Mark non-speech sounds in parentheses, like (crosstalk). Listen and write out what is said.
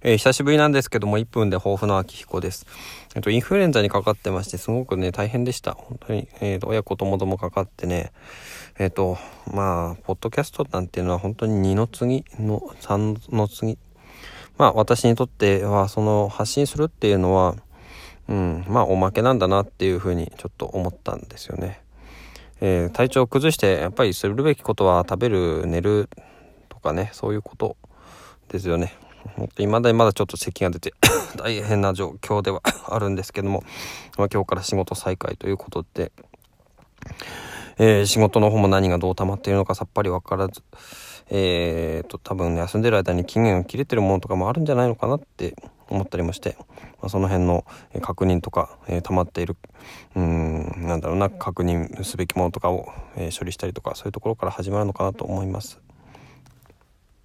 えー、久しぶりなんですけども、1分で抱負の秋彦です。えっと、インフルエンザにかかってまして、すごくね、大変でした。本当に、えっ、ー、と、親子ともどもかかってね、えっ、と、まあ、ポッドキャストなんていうのは本当に2の次の3の次。まあ、私にとっては、その、発信するっていうのは、うん、まあ、おまけなんだなっていうふうにちょっと思ったんですよね。えー、体調を崩して、やっぱりするべきことは食べる、寝るとかね、そういうことですよね。いまだにまだちょっと咳が出て (laughs) 大変な状況ではあるんですけども、まあ、今日から仕事再開ということで、えー、仕事の方も何がどう溜まっているのかさっぱりわからず、えーと、多分、休んでる間に期限が切れてるものとかもあるんじゃないのかなって思ったりもして、まあ、その辺の確認とか、えー、溜まっている、うん、なんだろうな、確認すべきものとかを、えー、処理したりとか、そういうところから始まるのかなと思います。